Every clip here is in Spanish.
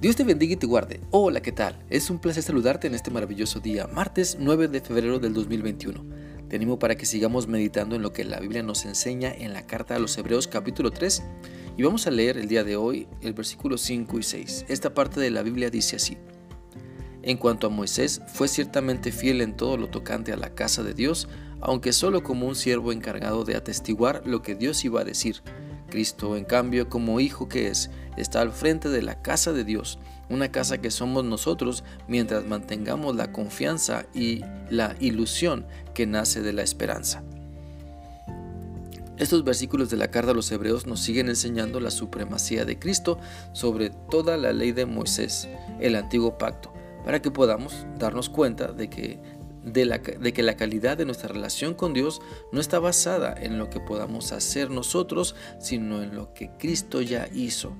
Dios te bendiga y te guarde. Hola, ¿qué tal? Es un placer saludarte en este maravilloso día, martes 9 de febrero del 2021. Te animo para que sigamos meditando en lo que la Biblia nos enseña en la carta a los Hebreos capítulo 3 y vamos a leer el día de hoy el versículo 5 y 6. Esta parte de la Biblia dice así. En cuanto a Moisés, fue ciertamente fiel en todo lo tocante a la casa de Dios, aunque solo como un siervo encargado de atestiguar lo que Dios iba a decir Cristo, en cambio, como hijo que es, está al frente de la casa de Dios, una casa que somos nosotros mientras mantengamos la confianza y la ilusión que nace de la esperanza. Estos versículos de la carta a los hebreos nos siguen enseñando la supremacía de Cristo sobre toda la ley de Moisés, el antiguo pacto, para que podamos darnos cuenta de que de, que la calidad de nuestra relación con Dios no está basada en lo que podamos hacer nosotros, sino en lo que Cristo ya hizo.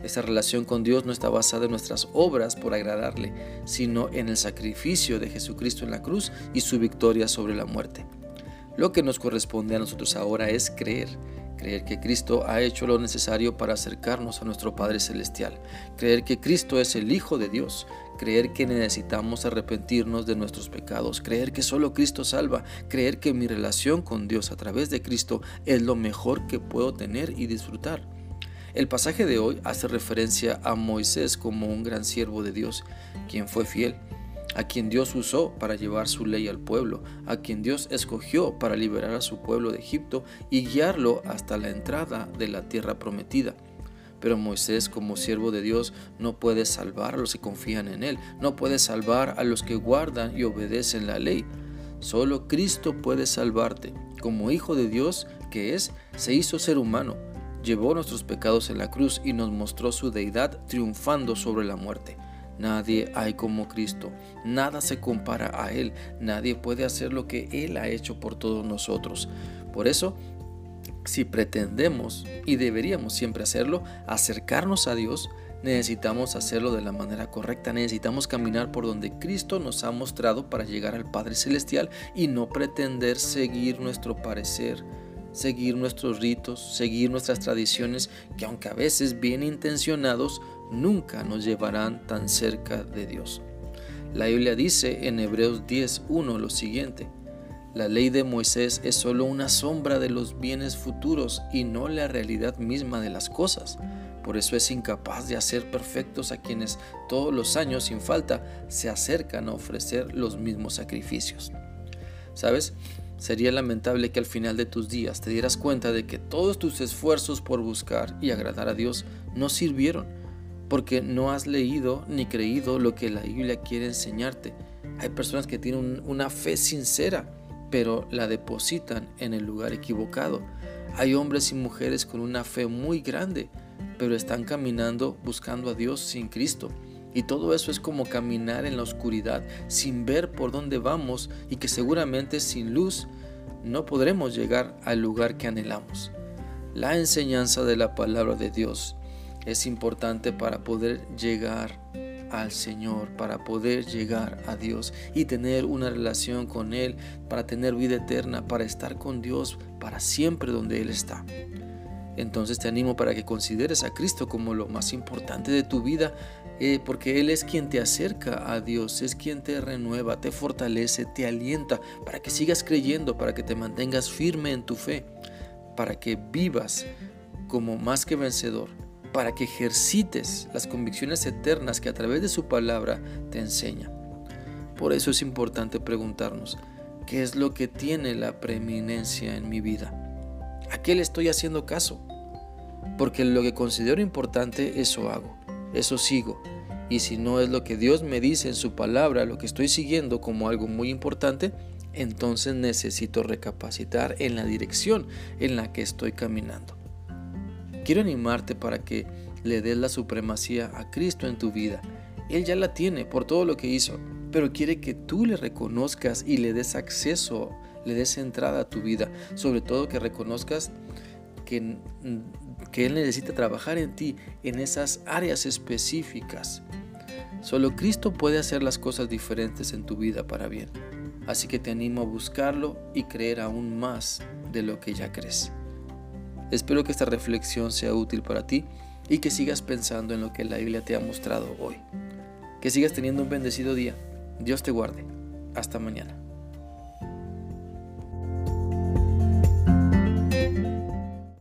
Esa relación con Dios no está basada en nuestras obras por agradarle, sino en el sacrificio de Jesucristo en la cruz y su victoria sobre la muerte. Lo que nos corresponde a nosotros ahora es creer creer que Cristo ha hecho lo necesario para acercarnos a nuestro Padre Celestial, creer que Cristo es el Hijo de Dios, creer que necesitamos arrepentirnos de nuestros pecados, creer que solo Cristo salva, creer que mi relación con Dios a través de Cristo es lo mejor que puedo tener y disfrutar. El pasaje de hoy hace referencia a Moisés como un gran siervo de Dios, quien fue fiel a quien Dios usó para llevar su ley al pueblo, a quien Dios escogió para liberar a su pueblo de Egipto y guiarlo hasta la entrada de la tierra prometida. Pero Moisés como siervo de Dios no puede salvar a los que confían en Él, no puede salvar a los que guardan y obedecen la ley. Solo Cristo puede salvarte. Como Hijo de Dios que es, se hizo ser humano, llevó nuestros pecados en la cruz y nos mostró su deidad triunfando sobre la muerte. Nadie hay como Cristo, nada se compara a Él, nadie puede hacer lo que Él ha hecho por todos nosotros. Por eso, si pretendemos, y deberíamos siempre hacerlo, acercarnos a Dios, necesitamos hacerlo de la manera correcta, necesitamos caminar por donde Cristo nos ha mostrado para llegar al Padre Celestial y no pretender seguir nuestro parecer seguir nuestros ritos, seguir nuestras tradiciones que aunque a veces bien intencionados, nunca nos llevarán tan cerca de Dios. La Biblia dice en Hebreos 10.1 lo siguiente, la ley de Moisés es solo una sombra de los bienes futuros y no la realidad misma de las cosas. Por eso es incapaz de hacer perfectos a quienes todos los años sin falta se acercan a ofrecer los mismos sacrificios. ¿Sabes? Sería lamentable que al final de tus días te dieras cuenta de que todos tus esfuerzos por buscar y agradar a Dios no sirvieron, porque no has leído ni creído lo que la Biblia quiere enseñarte. Hay personas que tienen una fe sincera, pero la depositan en el lugar equivocado. Hay hombres y mujeres con una fe muy grande, pero están caminando buscando a Dios sin Cristo. Y todo eso es como caminar en la oscuridad sin ver por dónde vamos y que seguramente sin luz no podremos llegar al lugar que anhelamos. La enseñanza de la palabra de Dios es importante para poder llegar al Señor, para poder llegar a Dios y tener una relación con Él, para tener vida eterna, para estar con Dios para siempre donde Él está. Entonces te animo para que consideres a Cristo como lo más importante de tu vida, eh, porque Él es quien te acerca a Dios, es quien te renueva, te fortalece, te alienta, para que sigas creyendo, para que te mantengas firme en tu fe, para que vivas como más que vencedor, para que ejercites las convicciones eternas que a través de su palabra te enseña. Por eso es importante preguntarnos, ¿qué es lo que tiene la preeminencia en mi vida? ¿A qué le estoy haciendo caso? Porque lo que considero importante, eso hago, eso sigo. Y si no es lo que Dios me dice en su palabra, lo que estoy siguiendo como algo muy importante, entonces necesito recapacitar en la dirección en la que estoy caminando. Quiero animarte para que le des la supremacía a Cristo en tu vida. Él ya la tiene por todo lo que hizo, pero quiere que tú le reconozcas y le des acceso le des entrada a tu vida, sobre todo que reconozcas que, que Él necesita trabajar en ti en esas áreas específicas. Solo Cristo puede hacer las cosas diferentes en tu vida para bien. Así que te animo a buscarlo y creer aún más de lo que ya crees. Espero que esta reflexión sea útil para ti y que sigas pensando en lo que la Biblia te ha mostrado hoy. Que sigas teniendo un bendecido día. Dios te guarde. Hasta mañana.